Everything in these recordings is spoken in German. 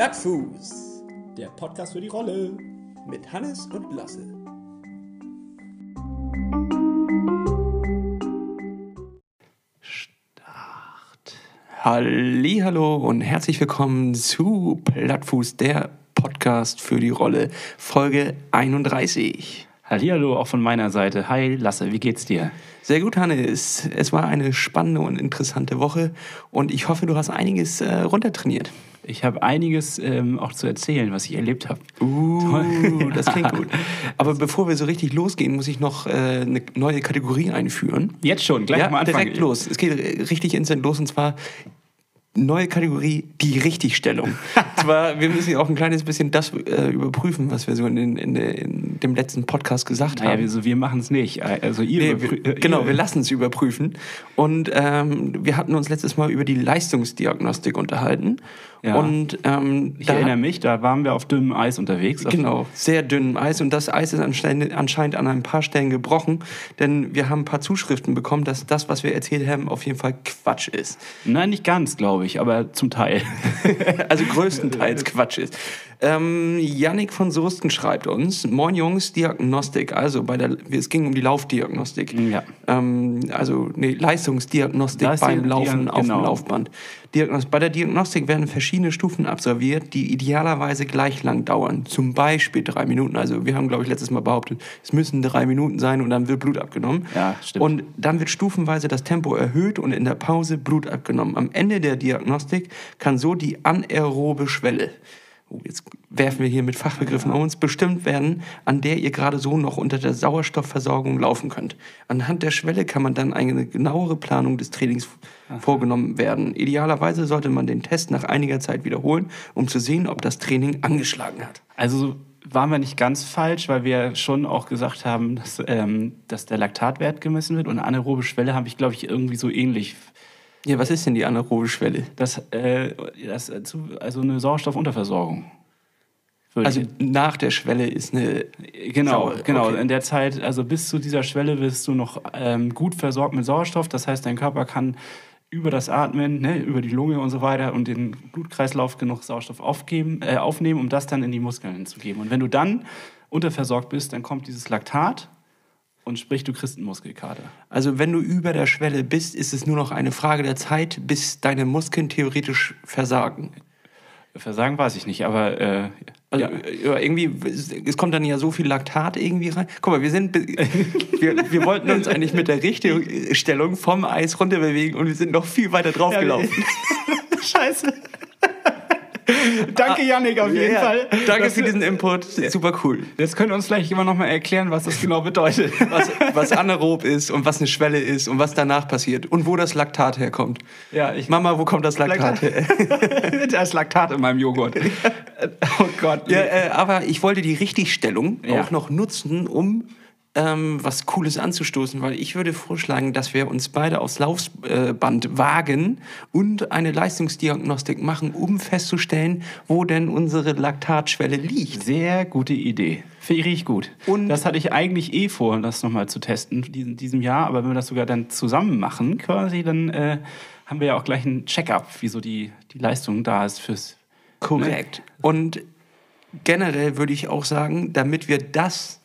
Plattfuß, der Podcast für die Rolle mit Hannes und Lasse. Start. Hallo und herzlich willkommen zu Plattfuß, der Podcast für die Rolle, Folge 31. Hallihallo auch von meiner Seite. Hi Lasse, wie geht's dir? Sehr gut, Hannes. Es war eine spannende und interessante Woche und ich hoffe, du hast einiges äh, runtertrainiert. Ich habe einiges ähm, auch zu erzählen, was ich erlebt habe. Uh, das klingt gut. Aber bevor wir so richtig losgehen, muss ich noch äh, eine neue Kategorie einführen. Jetzt schon, gleich ja, mal anfangen. direkt los. Es geht richtig instant los und zwar neue Kategorie, die Richtigstellung. zwar, wir müssen ja auch ein kleines bisschen das äh, überprüfen, was wir so in, in, de, in dem letzten Podcast gesagt Naja, haben. also wir machen es nicht. Also ihr Nee, wir, äh, genau, ihr- wir lassen es überprüfen. Und ähm, wir hatten uns letztes Mal über die Leistungsdiagnostik unterhalten. Ja. Und ähm, Ich erinnere mich, da waren wir auf dünnem Eis unterwegs. Auf- Genau, sehr dünnem Eis. Und das Eis ist anscheinend, anscheinend an ein paar Stellen gebrochen, denn wir haben ein paar Zuschriften bekommen, dass das, was wir erzählt haben, auf jeden Fall Quatsch ist. Nein, nicht ganz, glaube ich, aber zum Teil. Also größtenteils Quatsch ist. Ähm, Yannick von Soesten schreibt uns, Moin Jungs, Diagnostik, also bei der, es ging um die Laufdiagnostik. Ja. Ähm, also nee, Leistungsdiagnostik Leistung- beim Laufen Diag- auf genau. dem Laufband. Diagnos bei der Diagnostik werden verschiedene Stufen absolviert, die idealerweise gleich lang dauern. Zum Beispiel drei Minuten. Also wir haben, glaube ich, letztes Mal behauptet, es müssen drei Minuten sein und dann wird Blut abgenommen. Ja, stimmt. Und dann wird stufenweise das Tempo erhöht und in der Pause Blut abgenommen. Am Ende der Diagnostik kann so die anaerobe Schwelle, jetzt werfen wir hier mit Fachbegriffen um uns, bestimmt werden, an der ihr gerade so noch unter der Sauerstoffversorgung laufen könnt. Anhand der Schwelle kann man dann eine genauere Planung des Trainings vorgenommen werden. Idealerweise sollte man den Test nach einiger Zeit wiederholen, um zu sehen, ob das Training angeschlagen hat. Also waren wir nicht ganz falsch, weil wir schon auch gesagt haben, dass, ähm, dass der Laktatwert gemessen wird. Und eine anaerobe Schwelle habe ich, glaube ich, irgendwie so ähnlich. Ja, was ist denn die anaerobe Schwelle? Das, äh, das, äh, also eine Sauerstoffunterversorgung. Also nach der Schwelle ist eine Genau, Sau- genau. okay. In der Zeit, also bis zu dieser Schwelle wirst du noch ähm, gut versorgt mit Sauerstoff. Das heißt, dein Körper kann über das Atmen, ne, über die Lunge und so weiter und den Blutkreislauf genug Sauerstoff aufgeben, äh, aufnehmen, um das dann in die Muskeln zu geben. Und wenn du dann unterversorgt bist, dann kommt dieses Laktat und sprich, du kriegst einen Muskelkater. Also wenn du über der Schwelle bist, ist es nur noch eine Frage der Zeit, bis deine Muskeln theoretisch versagen. Versagen weiß ich nicht, aber äh, Also ja. ja. irgendwie, es kommt dann ja so viel Laktat irgendwie rein. Guck mal, wir sind, wir, wir wollten uns eigentlich mit der Richtigstellung vom Eis runterbewegen und wir sind noch viel weiter draufgelaufen. Scheiße. Danke, Yannick, auf jeden Ja, Fall. Danke Das- für diesen Input, super cool. Jetzt könnt ihr uns gleich immer noch mal erklären, was das genau bedeutet. Was, was anaerob ist und was eine Schwelle ist und was danach passiert und wo das Laktat herkommt. Ja, ich Mama, wo kommt das Laktat her? da ist Laktat in meinem Joghurt. Oh Gott. Ja, äh, aber ich wollte die Richtigstellung Ja. auch noch nutzen, um ähm, was Cooles anzustoßen, weil ich würde vorschlagen, dass wir uns beide aufs Laufband wagen und eine Leistungsdiagnostik machen, um festzustellen, wo denn unsere Laktatschwelle liegt. Sehr gute Idee. Finde ich gut. Und- das hatte ich eigentlich eh vor, das nochmal zu testen in diesem Jahr. Aber wenn wir das sogar dann zusammen machen, quasi, dann äh, haben wir ja auch gleich einen Check-up, wie so die, die Leistung da ist fürs. Korrekt. Und generell würde ich auch sagen, damit wir das,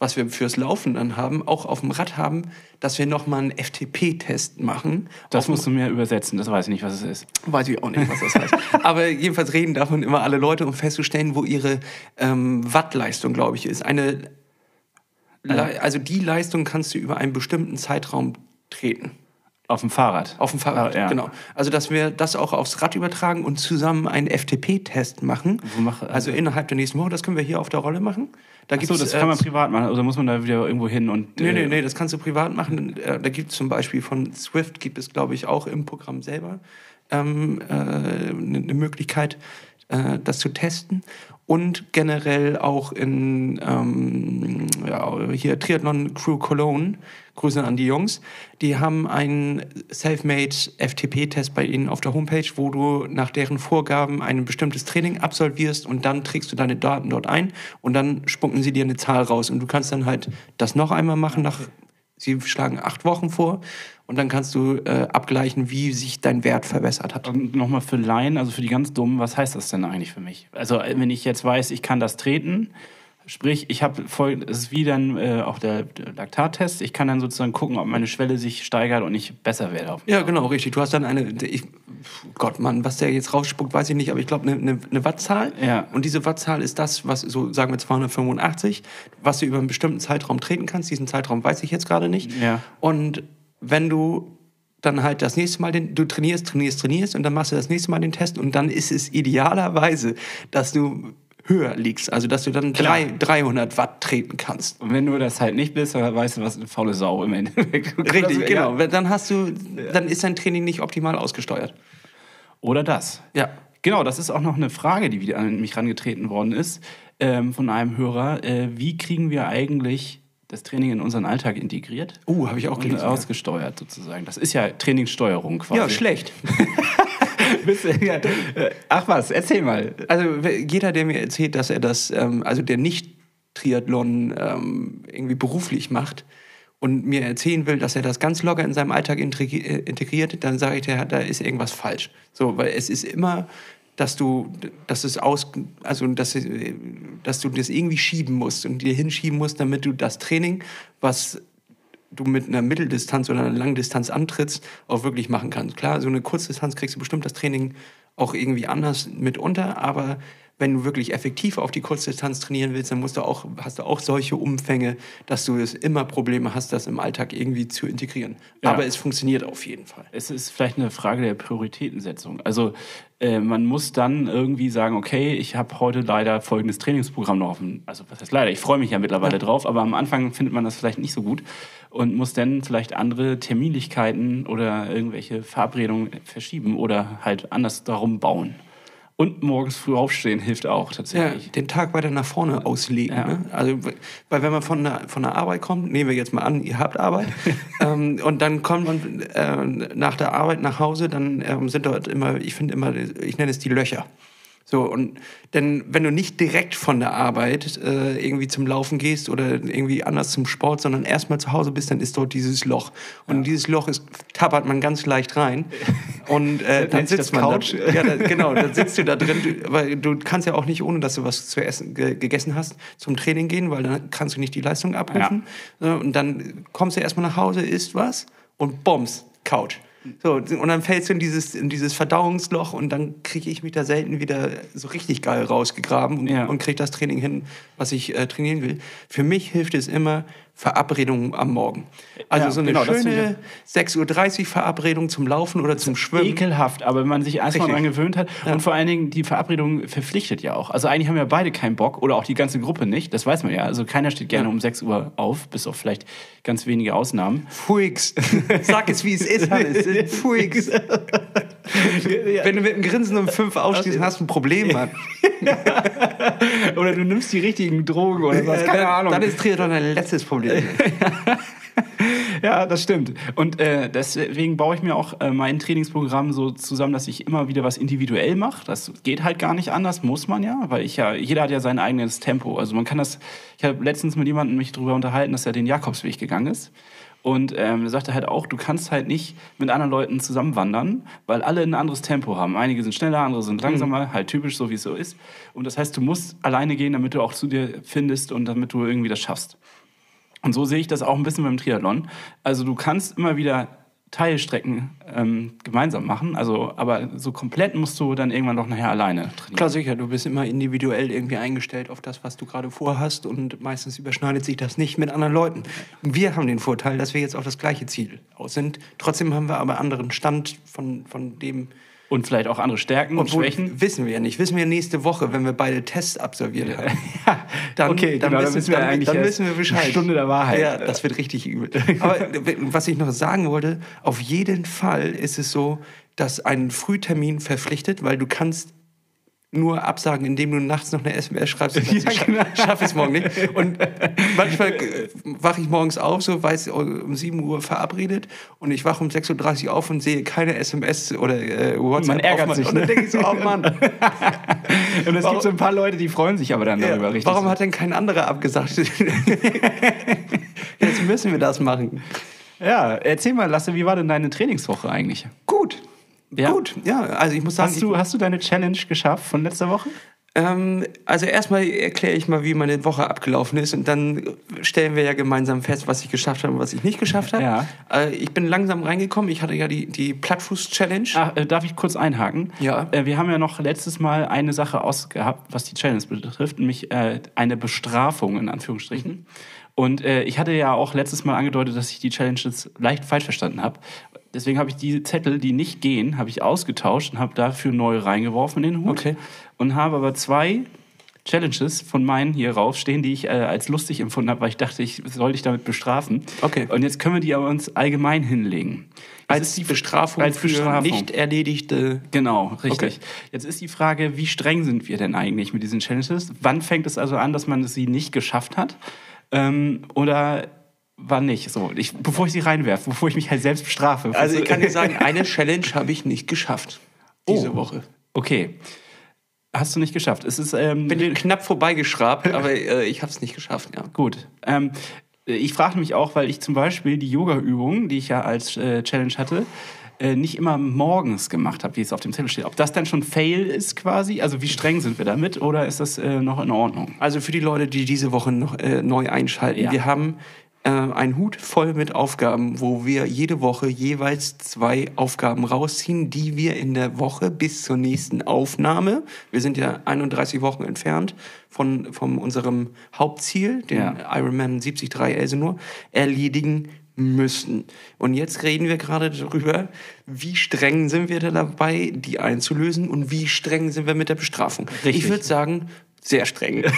was wir fürs Laufen dann haben, auch auf dem Rad haben, dass wir nochmal einen FTP-Test machen. Das musst du mir übersetzen, das weiß ich nicht, was es ist. Weiß ich auch nicht, was das heißt. Aber jedenfalls reden davon immer alle Leute, um festzustellen, wo ihre ähm, Wattleistung, glaube ich, ist. Eine, also die Leistung kannst du über einen bestimmten Zeitraum treten. Auf dem Fahrrad. Auf dem Fahrrad, Ah, ja. genau. Also, dass wir das auch aufs Rad übertragen und zusammen einen FTP-Test machen. Mach- also innerhalb der nächsten Woche. Das können wir hier auf der Rolle machen. Da Achso, das äh, kann man privat machen. Oder muss man da wieder irgendwo hin und. Nee, nee, äh, nee, das kannst du privat machen. Äh, Da gibt es zum Beispiel von Swift, gibt es, glaube ich, auch im Programm selber ähm, äh, eine eine Möglichkeit, äh, das zu testen. Und generell auch in ähm, ja, hier Triathlon Crew Cologne, Grüße an die Jungs, die haben einen Selfmade FTP-Test bei ihnen auf der Homepage, wo du nach deren Vorgaben ein bestimmtes Training absolvierst und dann trägst du deine Daten dort ein und dann spucken sie dir eine Zahl raus. Und du kannst dann halt das noch einmal machen nach Sie schlagen acht Wochen vor und dann kannst du äh, abgleichen, wie sich dein Wert verbessert hat. Und nochmal für Laien, also für die ganz Dummen, was heißt das denn eigentlich für mich? Also wenn ich jetzt weiß, ich kann das treten, sprich, ich habe voll, es ist wie dann äh, auch der, der Laktattest, ich kann dann sozusagen gucken, ob meine Schwelle sich steigert und ich besser werde. Auf Ja, genau, richtig. Du hast dann eine, ich, Gott, Mann, was der jetzt rausspuckt, weiß ich nicht, aber ich glaube, eine, eine, eine Wattzahl. Ja. Und diese Wattzahl ist das, was, so sagen wir 285, was du über einen bestimmten Zeitraum treten kannst. Diesen Zeitraum weiß ich jetzt gerade nicht. Ja. Und wenn du dann halt das nächste Mal den, du trainierst, trainierst, trainierst und dann machst du das nächste Mal den Test und dann ist es idealerweise, dass du höher liegst, also dass du dann drei, 300 Watt treten kannst. Und wenn du das halt nicht bist, dann weißt du, was eine faule Sau im Endeffekt. Richtig, Ja. genau. Dann hast du, dann ist dein Training nicht optimal ausgesteuert. Oder das. Ja. Genau, das ist auch noch eine Frage, die wieder an mich herangetreten worden ist ähm, von einem Hörer. Äh, wie kriegen wir eigentlich das Training in unseren Alltag integriert? Uh, habe ich auch Und gelesen. ja. ausgesteuert sozusagen. Das ist ja Trainingssteuerung quasi. Ja, schlecht. Ach was, erzähl mal. Also jeder, der mir erzählt, dass er das, ähm, also der nicht Triathlon ähm, irgendwie beruflich macht und mir erzählen will, dass er das ganz locker in seinem Alltag äh, integriert, dann sage ich dir, da ist irgendwas falsch. So, weil es ist immer, dass du, dass es aus, also dass, äh, dass du das irgendwie schieben musst und dir hinschieben musst, damit du das Training, was du mit einer Mitteldistanz oder einer Langdistanz antrittst, auch wirklich machen kannst. Klar, so eine Kurzdistanz kriegst du bestimmt das Training auch irgendwie anders mit unter, aber wenn du wirklich effektiv auf die Kurzdistanz trainieren willst, dann musst du auch, hast du auch solche Umfänge, dass du es immer Probleme hast, das im Alltag irgendwie zu integrieren. Ja. Aber es funktioniert auf jeden Fall. Es ist vielleicht eine Frage der Prioritätensetzung. Also äh, man muss dann irgendwie sagen, okay, ich habe heute leider folgendes Trainingsprogramm noch auf dem, also was heißt leider, ich freue mich ja mittlerweile drauf, aber am Anfang findet man das vielleicht nicht so gut und muss dann vielleicht andere Terminlichkeiten oder irgendwelche Verabredungen verschieben oder halt anders darum bauen. Und morgens früh aufstehen hilft auch Ja, tatsächlich. den Tag weiter nach vorne auslegen. Ja. Ne? Also, weil wenn man von der, von der Arbeit kommt, nehmen wir jetzt mal an, ihr habt Arbeit, ähm, und dann kommt man äh, nach der Arbeit nach Hause, dann ähm, sind dort immer, ich finde immer, ich nenne es die Löcher. So, und denn wenn du nicht direkt von der Arbeit äh, irgendwie zum Laufen gehst oder irgendwie anders zum Sport, sondern erstmal zu Hause bist, dann ist dort dieses Loch. Und in dieses Loch ist, tappert man ganz leicht rein. Und äh, dann sitzt man Couch? Da, ja, da, genau, dann sitzt du da drin, du, weil du kannst ja auch nicht, ohne dass du was zu essen ge, gegessen hast, zum Training gehen, weil dann kannst du nicht die Leistung abrufen. So, Und dann kommst du erstmal nach Hause, isst was und bombs, Couch. So, und dann fällst du in dieses, in dieses Verdauungsloch und dann kriege ich mich da selten wieder so richtig geil rausgegraben und, Ja. und kriege das Training hin, was ich äh, trainieren will. Für mich hilft es immer Verabredungen am Morgen. Also Ja, so eine genau, schöne 6.30 Uhr Verabredung zum Laufen oder zum Schwimmen. Ekelhaft, aber wenn man sich erstmal daran gewöhnt hat. Und vor allen Dingen, die Verabredung verpflichtet ja auch. Also eigentlich haben ja beide keinen Bock oder auch die ganze Gruppe nicht. Das weiß man ja. Also keiner steht gerne um 6 Uhr auf, bis auf vielleicht ganz wenige Ausnahmen. Freaks. Sag es, wie es ist, Hannes. Freaks. Wenn du mit einem Grinsen um fünf aufstehst, hast du ein Problem, Mann. Oder du nimmst die richtigen Drogen oder was, keine Ahnung. Dann ist Triathlon dein letztes Problem. Ja, das stimmt. Und äh, deswegen baue ich mir auch äh, mein Trainingsprogramm so zusammen, dass ich immer wieder was individuell mache. Das geht halt gar nicht anders, muss man ja, weil ich ja, jeder hat ja sein eigenes Tempo. Also man kann das, ich habe letztens mit jemandem mich darüber unterhalten, dass er den Jakobsweg gegangen ist. Und ähm, er sagte halt auch, du kannst halt nicht mit anderen Leuten zusammen wandern, weil alle ein anderes Tempo haben. Einige sind schneller, andere sind langsamer, halt typisch so, wie es so ist. Und das heißt, du musst alleine gehen, damit du auch zu dir findest und damit du irgendwie das schaffst. Und so sehe ich das auch ein bisschen beim Triathlon. Also du kannst immer wieder Teilstrecken ähm, gemeinsam machen, also aber so komplett musst du dann irgendwann doch nachher alleine trainieren. Klar, sicher, du bist immer individuell irgendwie eingestellt auf das, was du gerade vorhast und meistens überschneidet sich das nicht mit anderen Leuten. Wir haben den Vorteil, dass wir jetzt auf das gleiche Ziel aus sind. Trotzdem haben wir aber anderen Stand von, von dem, Und vielleicht auch andere Stärken und Obwohl, Schwächen. Wissen wir ja nicht. Wissen wir nächste Woche, wenn wir beide Tests absolviert haben. Ja, Dann, okay, dann, genau, wissen, dann, dann wissen wir Bescheid. Eine Stunde der Wahrheit. Ja, das wird richtig übel. Aber was ich noch sagen wollte, auf jeden Fall ist es so, dass ein Frühtermin verpflichtet, weil du kannst nur absagen, indem du nachts noch eine SMS schreibst. Und Ja, genau. scha schaff es morgen nicht. Und manchmal äh, wache ich morgens auf, so weiß um 7 Uhr verabredet und ich wache um 6.30 Uhr auf und sehe keine SMS oder äh, WhatsApp. Man ärgert auf sich, Und dann ne? denke ich so, oh Mann, Und es gibt so ein paar Leute, die freuen sich aber dann darüber ja, richtig. warum hat denn kein anderer abgesagt? Jetzt müssen wir das machen. ja, erzähl mal, Lasse, wie war denn deine Trainingswoche eigentlich? Gut. Ja? Gut, ja, also ich muss sagen, Hast du, hast du deine Challenge geschafft von letzter Woche? Ähm, also erstmal erkläre ich mal, wie meine Woche abgelaufen ist und dann stellen wir ja gemeinsam fest, was ich geschafft habe und was ich nicht geschafft habe. Ja. Äh, ich bin langsam reingekommen. Ich hatte ja die, die Plattfuß-Challenge. Ach, äh, darf ich kurz einhaken? Ja. Äh, wir haben ja noch letztes Mal eine Sache ausgehabt, was die Challenge betrifft, nämlich äh, eine Bestrafung in Anführungsstrichen. Und äh, ich hatte ja auch letztes Mal angedeutet, dass ich die Challenges leicht falsch verstanden habe. Deswegen habe ich die Zettel, die nicht gehen, habe ich ausgetauscht und habe dafür neu reingeworfen in den Hut. Okay. Und habe aber zwei Challenges von meinen hier raufstehen, die ich äh, als lustig empfunden habe, weil ich dachte, ich soll dich damit bestrafen. Okay. Und jetzt können wir die aber uns allgemein hinlegen. Jetzt als ist die Bestrafung als für Bestrafung. nicht erledigte. Genau, richtig. Okay. Jetzt ist die Frage, wie streng sind wir denn eigentlich mit diesen Challenges? Wann fängt es also an, dass man sie nicht geschafft hat? Ähm, oder wann nicht? So, ich, bevor ich sie reinwerfe, bevor ich mich halt selbst bestrafe. Also ich kann dir sagen, eine Challenge habe ich nicht geschafft diese Oh. Woche. Okay. Hast du nicht geschafft. Es ist ähm, Bin knapp vorbeigeschrabt, aber äh, ich habe es nicht geschafft. Ja. Gut. Ähm, ich frage mich auch, weil ich zum Beispiel die Yoga-Übung, die ich ja als äh, Challenge hatte, äh, nicht immer morgens gemacht habe, wie es auf dem Zettel steht. Ob das dann schon Fail ist quasi? Also wie streng sind wir damit oder ist das äh, noch in Ordnung? Also für die Leute, die diese Woche noch äh, neu einschalten, Ja. wir haben äh, einen Hut voll mit Aufgaben, wo wir jede Woche jeweils zwei Aufgaben rausziehen, die wir in der Woche bis zur nächsten Aufnahme, wir sind ja 31 Wochen entfernt von, von unserem Hauptziel, den Ja. Ironman 73 Elsenor, erledigen müssen. Und jetzt reden wir gerade darüber, wie streng sind wir da dabei, die einzulösen und wie streng sind wir mit der Bestrafung. Richtig. Ich würde sagen, sehr streng.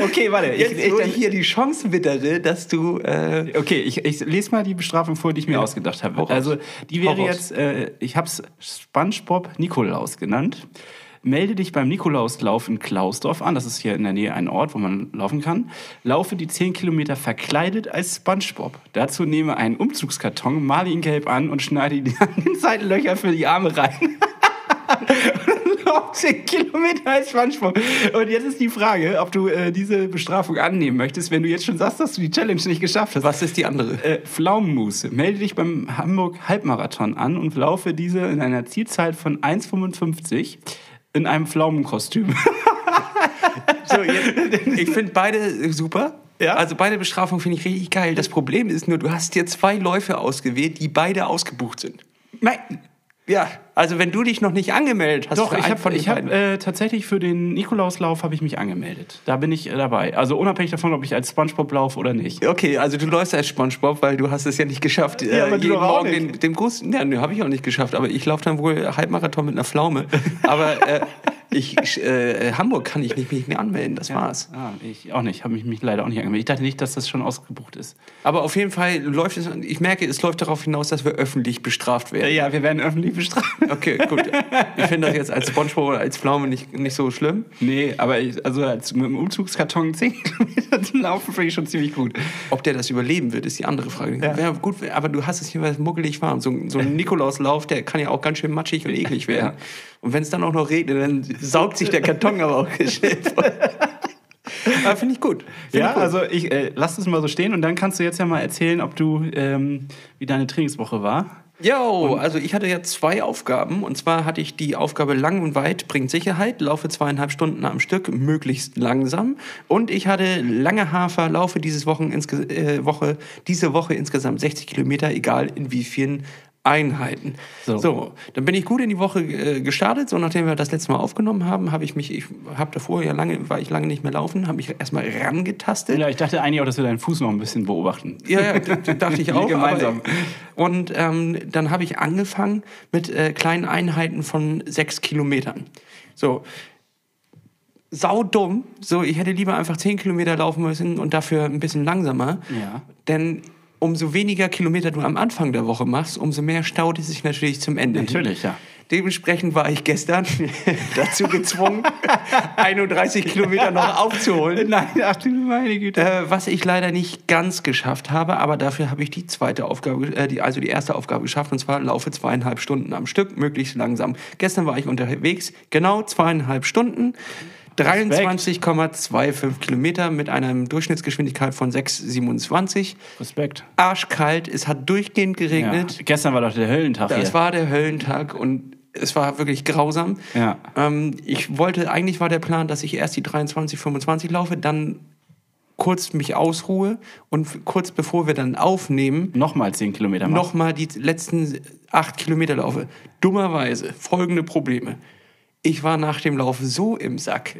Okay, warte. Jetzt, wo ich hier die Chance wittere, dass du. Äh, Okay, ich, ich lese mal die Bestrafung vor, die ich mir ausgedacht habe. Also, die wäre jetzt, äh, ich habe es SpongeBob Nikolaus genannt. Melde dich beim Nikolauslauf in Klausdorf an. Das ist hier in der Nähe ein Ort, wo man laufen kann. Laufe die 10 Kilometer verkleidet als SpongeBob. Dazu nehme einen Umzugskarton, male ihn gelb an und schneide ihn an den Seitenlöcher für die Arme rein. Lauf 10 Kilometer als SpongeBob. Und jetzt ist die Frage, ob du äh, diese Bestrafung annehmen möchtest, wenn du jetzt schon sagst, dass du die Challenge nicht geschafft hast. was ist die andere? Äh, Pflaumenmus. Melde dich beim Hamburg Halbmarathon an und laufe diese in einer Zielzeit von 1,55 in einem Pflaumenkostüm. So, jetzt, ich finde beide super. Ja? Also beide Bestrafungen finde ich richtig geil. Das Problem ist nur, du hast dir zwei Läufe ausgewählt, die beide ausgebucht sind. Nein. Ja, also wenn du dich noch nicht angemeldet hast, Doch, ich habe ich hab, äh, tatsächlich für den Nikolauslauf habe ich mich angemeldet. Da bin ich äh, dabei. Also unabhängig davon, ob ich als Spongebob laufe oder nicht. Okay, also du läufst als SpongeBob, weil du hast es ja nicht geschafft. Ja, aber du jeden Morgen den, dem Gruß, ja, ne, habe ich auch nicht geschafft. Aber ich laufe dann wohl Halbmarathon mit einer Pflaume. aber äh, ich, ich, äh, Hamburg kann ich nicht, mich nicht anmelden. Das war's. Ah, ich auch nicht. Habe mich, mich leider auch nicht angemeldet. Ich dachte nicht, dass das schon ausgebucht ist. Aber auf jeden Fall läuft es. Ich merke, es läuft darauf hinaus, dass wir öffentlich bestraft werden. Ja, wir werden öffentlich bestraft. Okay, gut. Ich finde das jetzt als SpongeBob oder als Pflaume nicht, nicht so schlimm. Nee, aber ich, also als mit dem Umzugskarton 10 Kilometer zu laufen, finde ich schon ziemlich gut. Ob der das überleben wird, ist die andere Frage. Ja. Ja. gut, aber du hast es hier was muckelig warm. So, so ein Nikolauslauf, der kann ja auch ganz schön matschig und eklig werden. Und wenn es dann auch noch regnet, dann saugt sich der Karton aber auch schnell voll. Aber finde ich gut. Find Ja, ich gut. also ich äh, lass es mal so stehen und dann kannst du jetzt ja mal erzählen, ob du ähm, wie deine Trainingswoche war. Jo, also ich hatte ja zwei Aufgaben. Und zwar hatte ich die Aufgabe lang und weit bringt Sicherheit, laufe zweieinhalb Stunden am Stück, möglichst langsam. Und ich hatte lange Hafer, laufe dieses Wochen äh, Woche, diese Woche insgesamt 60 Kilometer, egal in wie vielen Einheiten. So. So. dann bin ich gut in die Woche äh, gestartet. So nachdem wir das letzte Mal aufgenommen haben, habe ich mich, ich habe davor ja lange, war ich lange nicht mehr laufen, habe mich erstmal rangetastet. Ja, ich dachte eigentlich auch, dass wir deinen Fuß noch ein bisschen beobachten. Ja, ja, dachte ich auch. Gemeinsam. Aber, und ähm, dann habe ich angefangen mit äh, kleinen Einheiten von sechs Kilometern. So. Sau dumm. So, ich hätte lieber einfach zehn Kilometer laufen müssen und dafür ein bisschen langsamer. Ja. Denn umso weniger Kilometer du am Anfang der Woche machst, umso mehr staut es sich natürlich zum Ende. hin. Natürlich, ja. Dementsprechend war ich gestern dazu gezwungen, 31 Kilometer noch aufzuholen. Nein, ach du meine Güte. Äh, was ich leider nicht ganz geschafft habe, aber dafür habe ich die zweite Aufgabe, äh, die, also die erste Aufgabe geschafft, und zwar laufe zweieinhalb Stunden am Stück, möglichst langsam. Gestern war ich unterwegs, genau zweieinhalb Stunden, 23,25 Kilometer mit einer Durchschnittsgeschwindigkeit von 6,27. Respekt. Arschkalt, es hat durchgehend Ja. geregnet. Gestern war doch der Höllentag hier. war der Höllentag und es war wirklich grausam. Ja. Ähm, ich wollte, eigentlich war der Plan, dass ich erst die 23, 25 laufe, dann kurz mich ausruhe und kurz bevor wir dann aufnehmen, Nochmal 10 Kilometer machen. nochmal die letzten acht Kilometer laufe. Dummerweise folgende Probleme. Ich war nach dem Lauf so im Sack,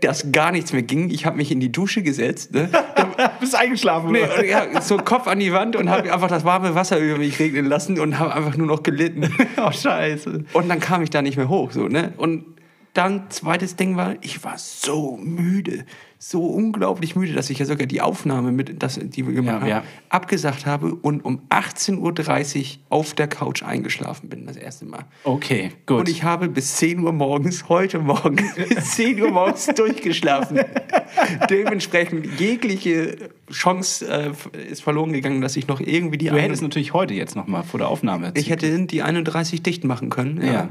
dass gar nichts mehr ging. Ich habe mich in die Dusche gesetzt. Ne? bist eingeschlafen. Nee, ja, so Kopf an die Wand und habe einfach das warme Wasser über mich regnen lassen und habe einfach nur noch gelitten. oh, scheiße. Und dann kam ich da nicht mehr hoch, so, ne? Und dann, zweites Ding war, ich war so müde, so unglaublich müde, dass ich ja sogar die Aufnahme, mit, das, die wir gemacht Ja, haben, ja. abgesagt habe und um 18.30 Uhr auf der Couch eingeschlafen bin, das erste Mal. Okay, gut. Und ich habe bis 10 Uhr morgens, heute Morgen, bis 10 Uhr morgens durchgeschlafen. Dementsprechend jegliche Chance äh, ist verloren gegangen, dass ich noch irgendwie die du hättest natürlich heute jetzt nochmal vor der Aufnahme. ich hätte die 31 dicht machen können. Ja. Ja.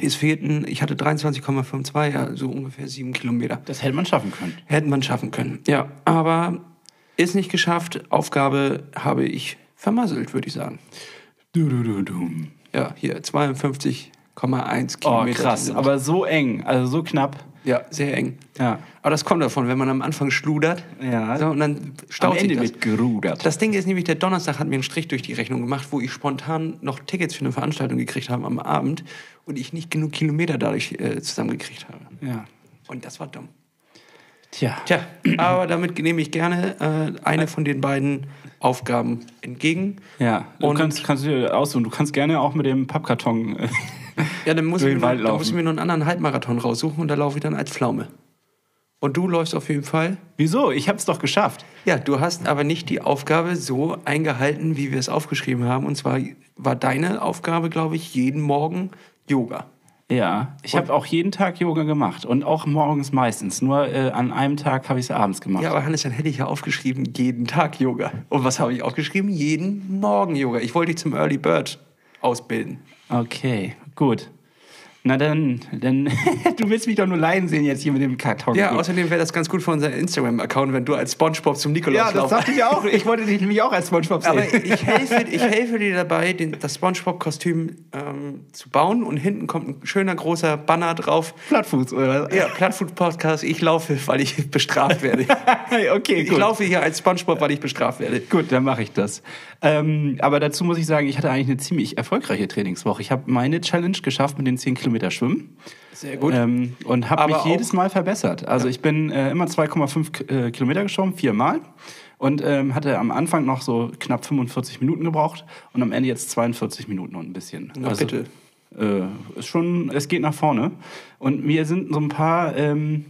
Es fehlten, ich hatte 23,52, ja, so ungefähr sieben Kilometer. das hätte man schaffen können. Hätten man schaffen können. Ja, aber ist nicht geschafft. Aufgabe habe ich vermasselt, würde ich sagen. Du, du, du, du. Ja, hier 52,1 Oh, Kilometer. krass. sind- Aber so eng, also so knapp. Ja, sehr eng. Ja. Aber das kommt davon, wenn man am Anfang schludert. Ja. So, und dann Am staut sich Ende das. wird gerudert. Das Ding ist nämlich, der Donnerstag hat mir einen Strich durch die Rechnung gemacht, wo ich spontan noch Tickets für eine Veranstaltung gekriegt habe am Abend und ich nicht genug Kilometer dadurch äh, zusammengekriegt habe. ja. Und das war dumm. Tja. Tja, aber damit nehme ich gerne äh, eine von den beiden Aufgaben entgegen. Ja, du Und- kannst, kannst du dir aussuchen. Du kannst gerne auch mit dem Pappkarton. Äh, Ja, dann muss, ich mir, dann muss ich mir noch einen anderen Halbmarathon raussuchen und da laufe ich dann als Pflaume. Und du läufst auf jeden Fall. Wieso? Ich hab's doch geschafft. Ja, du hast aber nicht die Aufgabe so eingehalten, wie wir es aufgeschrieben haben. Und zwar war deine Aufgabe, glaube ich, jeden Morgen Yoga. Ja, ich habe auch jeden Tag Yoga gemacht und auch morgens meistens. Nur äh, an einem Tag habe ich es abends gemacht. Ja, aber Hannes, dann hätte ich ja aufgeschrieben, jeden Tag Yoga. Und was habe ich aufgeschrieben? Jeden Morgen Yoga. Ich wollte dich zum Early Bird ausbilden. Okay, gut. Na dann, dann du willst mich doch nur leiden sehen jetzt hier mit dem Karton. Ja, außerdem wäre das ganz gut für unseren Instagram-Account, wenn du als Spongebob zum Nikolaus laufst. ich auch. Ich wollte dich nämlich auch als Spongebob Aber ich helfe, ich helfe dir dabei, den, das Spongebob-Kostüm ähm, zu bauen und hinten kommt ein schöner großer Banner drauf. Plattfuß, oder? was? Ja, Plattfood-Podcast, ich laufe, weil ich bestraft werde. okay, Ich gut. laufe hier als Spongebob, weil ich bestraft werde. Gut, dann mache ich das. Ähm, aber dazu muss ich sagen, ich hatte eigentlich eine ziemlich erfolgreiche Trainingswoche. Ich habe meine Challenge geschafft mit den 10 Kilometer Schwimmen. Sehr gut. Ähm, und habe mich jedes Mal verbessert. Also ich bin äh, immer 2,5 K- äh, Kilometer geschwommen, viermal. Und ähm, hatte am Anfang noch so knapp 45 Minuten gebraucht und am Ende jetzt 42 Minuten und ein bisschen. Na bitte. Äh, ist schon, es geht nach vorne. Und mir sind so ein paar ähm,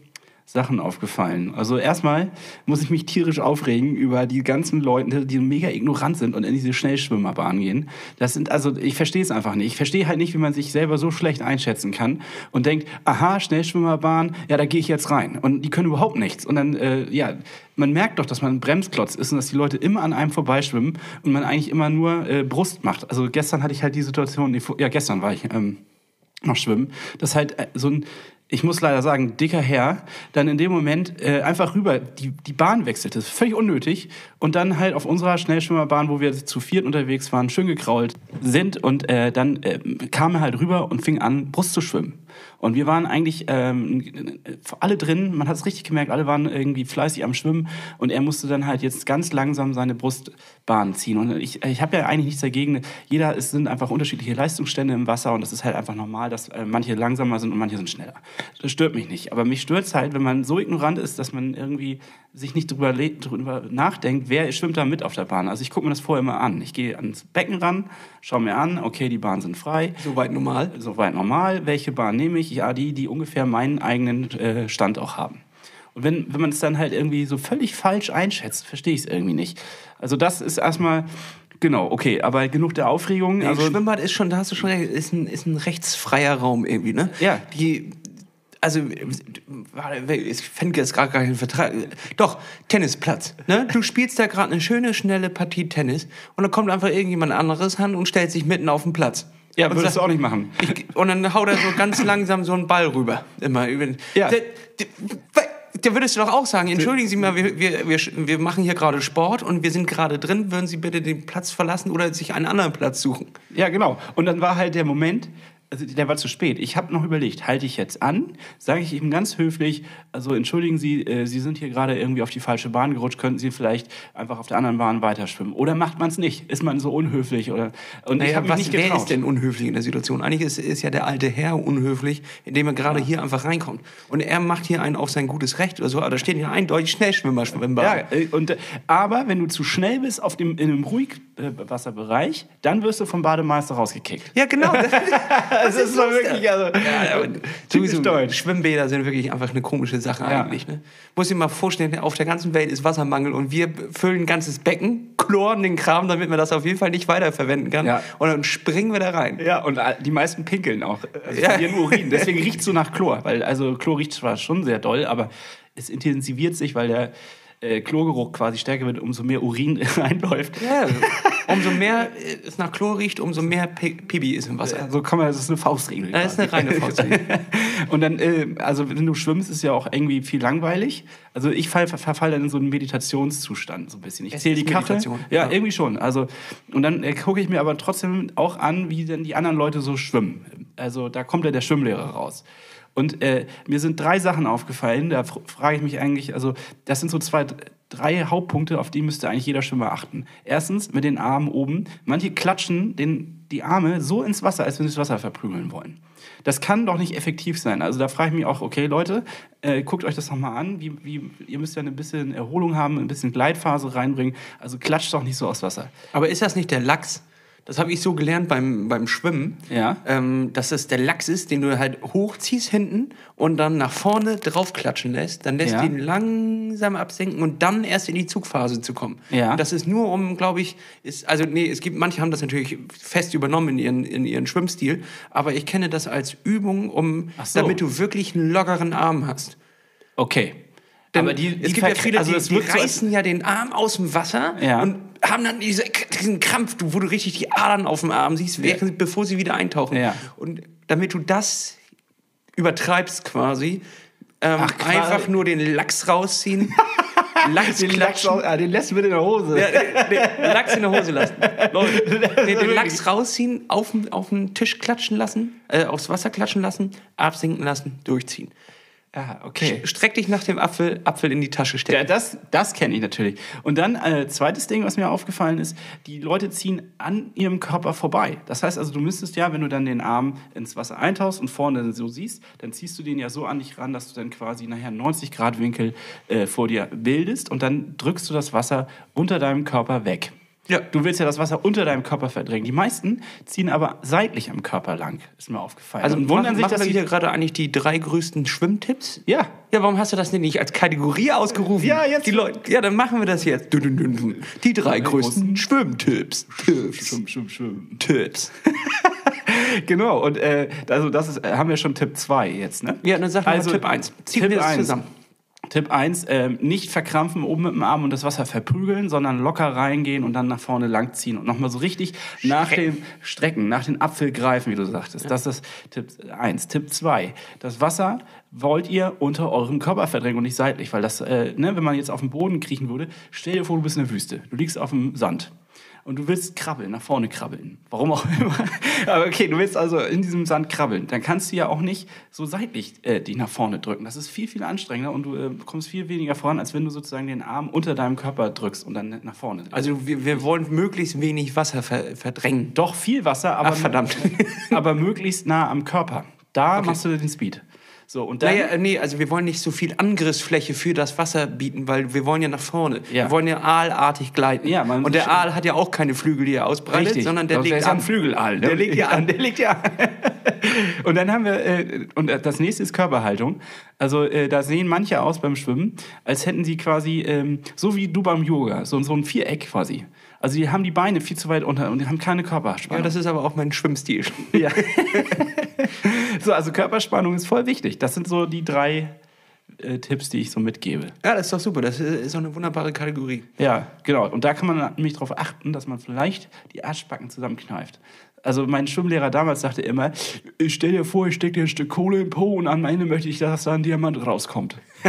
Sachen aufgefallen. Also erstmal muss ich mich tierisch aufregen über die ganzen Leute, die mega ignorant sind und in diese Schnellschwimmerbahn gehen. Das sind also, ich verstehe es einfach nicht. Ich verstehe halt nicht, wie man sich selber so schlecht einschätzen kann und denkt, aha, Schnellschwimmerbahn, ja, da gehe ich jetzt rein. Und die können überhaupt nichts. Und dann, äh, ja, man merkt doch, dass man ein Bremsklotz ist und dass die Leute immer an einem vorbeischwimmen und man eigentlich immer nur äh, Brust macht. Also gestern hatte ich halt die Situation, ja, gestern war ich ähm, noch schwimmen, dass halt äh, so ein, ich muss leider sagen, dicker Herr, dann in dem Moment äh, einfach rüber die, die Bahn wechselt. Das ist völlig unnötig. Und dann halt auf unserer Schnellschwimmerbahn, wo wir zu viert unterwegs waren, schön gekrault sind. Und äh, dann äh, kam er halt rüber und fing an, Brust zu schwimmen. Und wir waren eigentlich ähm, alle drin, man hat es richtig gemerkt, alle waren irgendwie fleißig am Schwimmen und er musste dann halt jetzt ganz langsam seine Brustbahn ziehen. Und ich, ich habe ja eigentlich nichts dagegen. Jeder, es sind einfach unterschiedliche Leistungsstände im Wasser und es ist halt einfach normal, dass äh, manche langsamer sind und manche sind schneller. Das stört mich nicht. Aber mich stört es halt, wenn man so ignorant ist, dass man irgendwie sich nicht drüber, drüber nachdenkt, wer schwimmt da mit auf der Bahn. Also ich gucke mir das vorher immer an. Ich gehe ans Becken ran, schaue mir an, okay, die Bahnen sind frei. Soweit normal. Soweit normal. Welche Bahn nehme ich? Ja, die, die ungefähr meinen eigenen äh, Stand auch haben. Und wenn, wenn man es dann halt irgendwie so völlig falsch einschätzt, verstehe ich es irgendwie nicht. Also das ist erstmal, genau, okay, aber genug der Aufregung. Nee, also, Schwimmbad ist schon, da hast du schon recht, ist ein, ist ein rechtsfreier Raum irgendwie, ne? Ja. Die, also, ich fände jetzt gerade gar keinen Vertrag. Doch, Tennisplatz. Ne? Du spielst da gerade eine schöne, schnelle Partie Tennis und dann kommt einfach irgendjemand anderes an und stellt sich mitten auf den Platz. Ja, würdest sagt- du auch nicht machen. Ich, und dann haut er so ganz langsam so einen Ball rüber. Immer. über- Ja. Der, der, der würdest du doch auch sagen, entschuldigen Sie mal, wir, wir, wir, wir machen hier gerade Sport und wir sind gerade drin, würden Sie bitte den Platz verlassen oder sich einen anderen Platz suchen? Ja, genau. Und dann war halt der Moment, also der war zu spät. Ich habe noch überlegt, halte ich jetzt an? Sage ich ihm ganz höflich, also entschuldigen Sie, äh, Sie sind hier gerade irgendwie auf die falsche Bahn gerutscht, könnten Sie vielleicht einfach auf der anderen Bahn weiterschwimmen? Oder macht man es nicht? Ist man so unhöflich? Oder, und ich Naja, habe mich was, nicht wer getraut. ist denn unhöflich in der Situation? Eigentlich ist, ist ja der alte Herr unhöflich, indem er gerade hier einfach reinkommt. Und er macht hier einen auf sein gutes Recht oder so, aber da steht ja eindeutig Schnellschwimmer schwimmbad. Ja, äh, und, äh, aber wenn du zu schnell bist auf dem, in einem Ruhigwasserbereich, dann wirst du vom Bademeister rausgekickt. ja genau. Das ist doch wirklich, also, Ja, sowieso, deutsch. Schwimmbäder sind wirklich einfach eine komische Sache Ja. eigentlich. Ne? Muss dir mal vorstellen, auf der ganzen Welt ist Wassermangel und wir füllen ein ganzes Becken, chloren den Kram, damit man das auf jeden Fall nicht weiterverwenden kann. Ja. Und dann springen wir da rein. Ja, und die meisten pinkeln auch. Also Ja. verlieren Urin. Deswegen riecht so nach Chlor. Weil, also Chlor riecht zwar schon sehr doll, aber es intensiviert sich, weil der äh, Chlorgeruch quasi stärker wird, umso mehr Urin reinläuft. Ja, umso mehr äh, es nach Chlor riecht, umso mehr Pi- Pibi ist im Wasser. So kann man, das ist eine Faustregel. Das ist eine reine Faustregel. Und dann, äh, also wenn du schwimmst, ist ja auch irgendwie viel langweilig. Also ich fall, verfall dann in so einen Meditationszustand so ein bisschen. Ich zähle die Kachel. Ja, ja. irgendwie schon. Also und dann äh, gucke ich mir aber trotzdem auch an, wie denn die anderen Leute so schwimmen. Also da kommt ja der Schwimmlehrer raus. Und äh, mir sind drei Sachen aufgefallen. Da fr- frage ich mich eigentlich, also das sind so zwei, drei Hauptpunkte, auf die müsste eigentlich jeder Schwimmer achten. Erstens mit den Armen oben. Manche klatschen den, die Arme so ins Wasser, als wenn sie das Wasser verprügeln wollen. Das kann doch nicht effektiv sein. Also da frage ich mich auch, okay, Leute, äh, guckt euch das nochmal an. Wie, wie, ihr müsst ja ein bisschen Erholung haben, ein bisschen Gleitphase reinbringen. Also klatscht doch nicht so aufs Wasser. Aber ist das nicht der Lachs? Das habe ich so gelernt beim, beim Schwimmen, Ja. ähm, dass das der Lachs ist, den du halt hochziehst hinten und dann nach vorne draufklatschen lässt. Dann lässt Ja. du ihn langsam absenken und dann erst in die Zugphase zu kommen. Ja. Das ist nur um, glaube ich, ist, also nee, es gibt, manche haben das natürlich fest übernommen in ihren, in ihren Schwimmstil, aber ich kenne das als Übung, um, so. damit du wirklich einen lockeren Arm hast. Okay. Denn Aber die, es die gibt ja viele, also die, die wirkt so, reißen ja den Arm aus dem Wasser Ja. und haben dann diese, diesen Krampf, wo du richtig die Adern auf dem Arm siehst, während, bevor sie wieder eintauchen. Ja. Und damit du das übertreibst quasi, ähm, Ach, einfach nur den Lachs rausziehen, Lachs den, Lachs, ah, den lässt mit in der Hose. Ja, den, den Lachs in der Hose lassen. Leute, den, den Lachs rausziehen, auf, den- auf den Tisch klatschen lassen, äh, aufs Wasser klatschen lassen, absinken lassen, durchziehen. Ja, okay. Streck dich nach dem Apfel, Apfel in die Tasche stecken. Ja, das, das kenne ich natürlich. Und dann äh, zweites Ding, was mir aufgefallen ist, die Leute ziehen an ihrem Körper vorbei. Das heißt also, du müsstest ja, wenn du dann den Arm ins Wasser eintauchst und vorne so siehst, dann ziehst du den ja so an dich ran, dass du dann quasi nachher einen 90 Grad Winkel äh, vor dir bildest und dann drückst du das Wasser unter deinem Körper weg. Ja. Du willst ja das Wasser unter deinem Körper verdrängen. Die meisten ziehen aber seitlich am Körper lang, ist mir aufgefallen. Also und wundern sich, dass wir hier gerade eigentlich die drei größten Schwimmtipps? Ja. Ja, warum hast du das denn nicht als Kategorie ausgerufen? Ja, jetzt- Die Leute, ja, dann machen wir das jetzt. Dun, dun, dun, dun. Die drei größten Schwimmtipps. Tipps. Schwimm, schwimm, schwimm. Tipps. Genau, und äh, also das ist, äh, haben wir schon Tipp 2 jetzt, ne? Ja, dann sag mal Also, Tipp 1. Ziehen Tipp wir das eins. zusammen. Tipp 1, ähm, nicht verkrampfen oben mit dem Arm und das Wasser verprügeln, sondern locker reingehen und dann nach vorne langziehen und nochmal so richtig nach dem Strecken, nach den Apfel greifen, wie du sagtest. Das ist Tipp 1. Tipp 2, das Wasser wollt ihr unter eurem Körper verdrängen und nicht seitlich, weil das, äh, ne, wenn man jetzt auf dem Boden kriechen würde, stell dir vor, du bist in der Wüste, du liegst auf dem Sand. Und du willst krabbeln, nach vorne krabbeln. Warum auch immer. Aber okay, du willst also in diesem Sand krabbeln. Dann kannst du ja auch nicht so seitlich äh, dich nach vorne drücken. Das ist viel, viel anstrengender und du äh, kommst viel weniger voran, als wenn du sozusagen den Arm unter deinem Körper drückst und dann nach vorne. Also wir, wir wollen möglichst wenig Wasser ver verdrängen. Doch viel Wasser, aber, Ach, verdammt. aber möglichst nah am Körper. Da machst du den Speed. So, und dann, Naja, nee, also wir wollen nicht so viel Angriffsfläche für das Wasser bieten, weil wir wollen ja nach vorne. Ja. Wir wollen ja aalartig gleiten. Ja, man- und der Aal hat ja auch keine Flügel, die er ausbreitet, Richtig. sondern der Das legt an. ein Flügelaal. Ne? Der legt ja an. Der legt ja an. und dann haben wir, äh, und das nächste ist Körperhaltung. Also äh, da sehen manche aus beim Schwimmen, als hätten sie quasi, ähm, so wie du beim Yoga, so, so ein Viereck quasi. Also die haben die Beine viel zu weit unter und die haben keine Ja, Körperspannung. das ist aber auch mein Schwimmstil. Ja. so, also Körperspannung ist voll wichtig. Das sind so die drei äh, Tipps, die ich so mitgebe. Ja, das ist doch super. Das ist doch eine wunderbare Kategorie. Ja, genau. Und da kann man nämlich darauf achten, dass man vielleicht die Arschbacken zusammenkneift. Also mein Schwimmlehrer damals sagte immer, ich stell dir vor, ich steck dir ein Stück Kohle im Po und am Ende möchte ich, dass da ein Diamant rauskommt.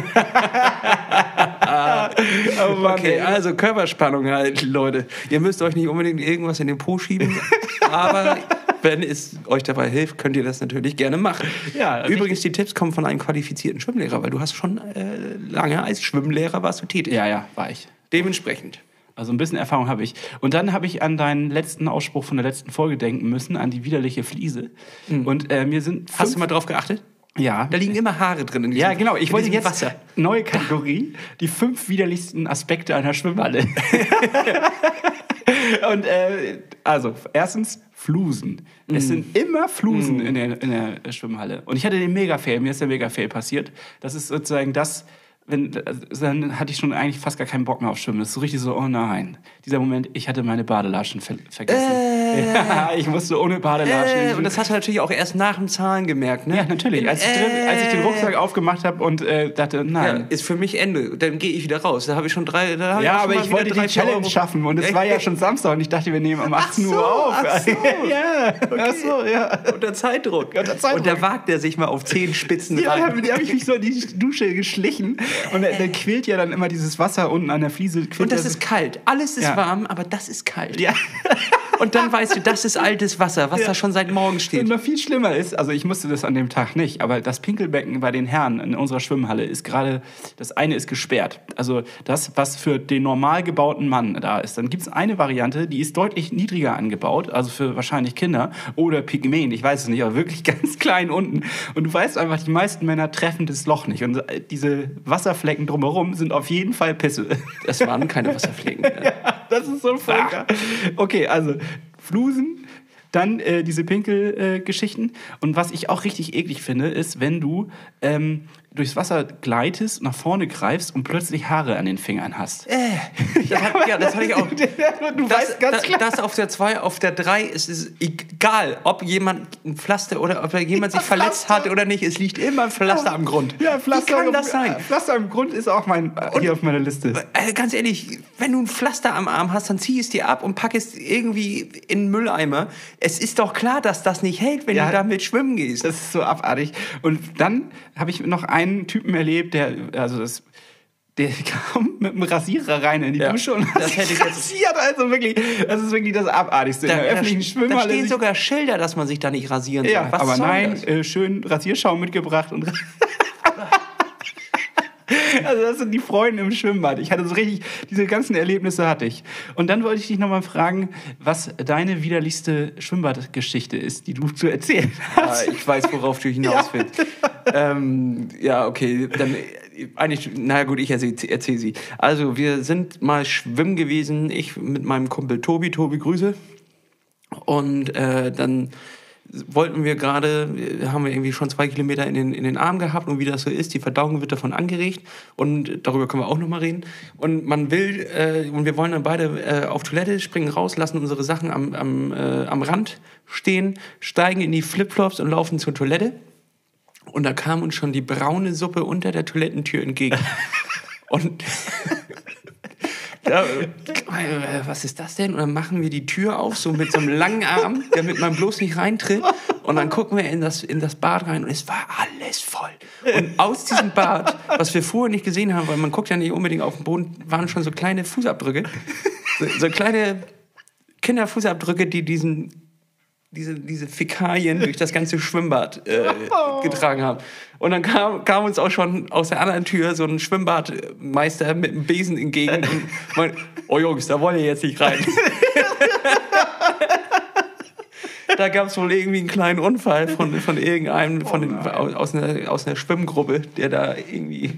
oh Mann, Okay, ey. also Körperspannung halt, Leute. Ihr müsst euch nicht unbedingt irgendwas in den Po schieben, aber wenn es euch dabei hilft, könnt ihr das natürlich gerne machen. Ja, Übrigens, die Tipps kommen von einem qualifizierten Schwimmlehrer, weil du hast schon äh, lange als Schwimmlehrer warst du tätig. Ja, ja, war ich. Dementsprechend. Also ein bisschen Erfahrung habe ich. Und dann habe ich an deinen letzten Ausspruch von der letzten Folge denken müssen, an die widerliche Fliese. Und äh, mir sind Hast du mal drauf geachtet? Ja, Da liegen immer Haare drin in diesem, Ja, genau. Ich wollte jetzt Wasser. neue Kategorie, die fünf widerlichsten Aspekte einer Schwimmhalle. Und äh, also erstens Flusen. Es sind immer Flusen in, der, in der Schwimmhalle. Und ich hatte den Mega-Fail. Mir ist der Mega-Fail passiert. Das ist sozusagen das. Wenn, dann hatte ich schon eigentlich fast gar keinen Bock mehr auf Schwimmen. Das ist so richtig so, oh nein. Dieser Moment, ich hatte meine Badelatschen ver vergessen. Ja, ich musste ohne Badelatschen. Äh, und das hast du natürlich auch erst nach dem Zahlen gemerkt, ne? ja, natürlich. Als ich, drin, als ich den Rucksack aufgemacht habe und äh, dachte, Ja, nein. ist für mich Ende. Dann gehe ich wieder raus. Da habe ich schon drei. Ja, aber ich wollte die Challenge Euro. schaffen und es war ja schon Samstag und ich dachte, wir nehmen um 18 so, Uhr auf. ach so. ja, ach so, ja. Unter Zeitdruck. Unter Zeitdruck. Und da wagt er sich mal auf zehn Spitzen Ja, rein. da habe ich mich so in die Dusche geschlichen und da, da quillt ja dann immer dieses Wasser unten an der Fliese. Und das ja ist kalt. Alles ist Ja. warm, aber das ist kalt. Ja. Und dann weißt du, das ist altes Wasser, was da schon seit morgen Und steht. noch viel schlimmer ist, also ich musste das an dem Tag nicht, aber das Pinkelbecken bei den Herren in unserer Schwimmhalle ist gerade, das eine ist gesperrt. Also das, was für den normal gebauten Mann da ist. Dann gibt es eine Variante, die ist deutlich niedriger angebaut, also für wahrscheinlich Kinder oder Pygmäen, ich weiß es nicht, aber wirklich ganz klein unten. Und du weißt einfach, die meisten Männer treffen das Loch nicht. Und diese Wasserflecken drumherum sind auf jeden Fall Pisse. Das waren keine Wasserflecken. ne? Das ist so furchtbar. Okay, also Flusen, dann äh, diese Pinkelgeschichten. Äh, und was ich auch richtig eklig finde, ist, wenn du ähm, durchs Wasser gleitest, nach vorne greifst und plötzlich Haare an den Fingern hast. Das hat, ja, das hatte ich auch. du Das, weißt ganz das, klar. das auf der 2, auf der 3 ist es egal, ob jemand ein Pflaster oder ob jemand sich verletzt Pflaster. hat oder nicht. Es liegt immer ein Pflaster am Grund. Ja, Pflaster, Wie kann am- das sein? Pflaster im Grund ist auch mein, äh, hier auf meiner Liste. Äh, ganz ehrlich, wenn du ein Pflaster am Arm hast, dann zieh es dir ab und pack es irgendwie in den Mülleimer. Es ist doch klar, dass das nicht hält, wenn Ja. du damit schwimmen gehst. Das ist so abartig. Und dann habe ich noch einen Typen erlebt, der, also das, der kam mit einem Rasierer rein in die Ja, Dusche und das hat hätte sich ich rasiert. Also wirklich, das ist wirklich das Abartigste. da, in der öffentlichen da, da Schwimmhalle. stehen sogar Schilder, dass man sich da nicht rasieren soll. ja, Was aber soll nein, das? äh, schön Rasierschaum mitgebracht und. Also das sind die Freunde im Schwimmbad. Ich hatte so richtig, diese ganzen Erlebnisse hatte ich. Und dann wollte ich dich nochmal fragen, was deine widerlichste Schwimmbadgeschichte ist, die du zu erzählen hast. Ah, ich weiß, worauf du hinaus willst. ähm, ja, okay, dann eigentlich, na gut, ich erzähle erzähl sie. Also, wir sind mal schwimmen gewesen, ich mit meinem Kumpel Tobi, Tobi, Grüße. Und äh, dann wollten wir gerade, äh, haben wir irgendwie schon zwei Kilometer in den, in den Arm gehabt und wie das so ist, die Verdauung wird davon angeregt und darüber können wir auch nochmal reden. Und man will, äh, und wir wollen dann beide äh, auf Toilette, springen raus, lassen unsere Sachen am, am, äh, am Rand stehen, steigen in die Flipflops und laufen zur Toilette. Und da kam uns schon die braune Suppe unter der Toilettentür entgegen. und da, äh, was ist das denn? Und dann machen wir die Tür auf, so mit so einem langen Arm, damit man bloß nicht reintritt. Und dann gucken wir in das, in das Bad rein und es war alles voll. Und aus diesem Bad, was wir vorher nicht gesehen haben, weil man guckt ja nicht unbedingt auf den Boden, waren schon so kleine Fußabdrücke. So, so kleine Kinderfußabdrücke, die diesen diese, diese Fäkalien durch das ganze Schwimmbad äh, getragen haben. Und dann kam, kam uns auch schon aus der anderen Tür so ein Schwimmbadmeister mit einem Besen entgegen und meinte, oh Jungs, da wollen ihr jetzt nicht rein. da gab es wohl irgendwie einen kleinen Unfall von, von irgendeinem, von den, aus, aus, einer, aus einer Schwimmgruppe, der da irgendwie,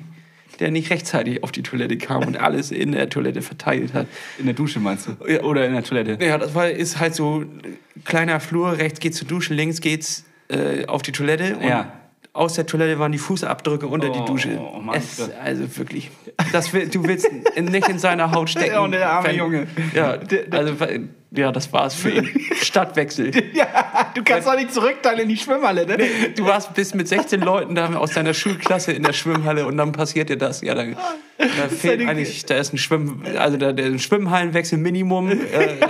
der nicht rechtzeitig auf die Toilette kam und alles in der Toilette verteilt hat. In der Dusche meinst du? Ja. Oder in der Toilette? Ja, das war, ist halt so kleiner Flur, rechts geht's zur Dusche, links geht's äh, auf die Toilette Ja. Aus der Toilette waren die Fußabdrücke unter die Oh, Dusche. mein es, Gott. also wirklich, das will, du willst nicht in seiner Haut stecken. Ja, und der arme Junge. Ja, also ja, das war's für ihn. Stadtwechsel. Ja, du kannst doch nicht zurück dann in die Schwimmhalle, ne? Du warst bis mit 16 Leuten da aus deiner Schulklasse in der Schwimmhalle und dann passiert dir das. Ja, dann, da fehlt eigentlich, da ist ein Schwimm, also da, der Schwimmhallenwechsel Minimum, äh,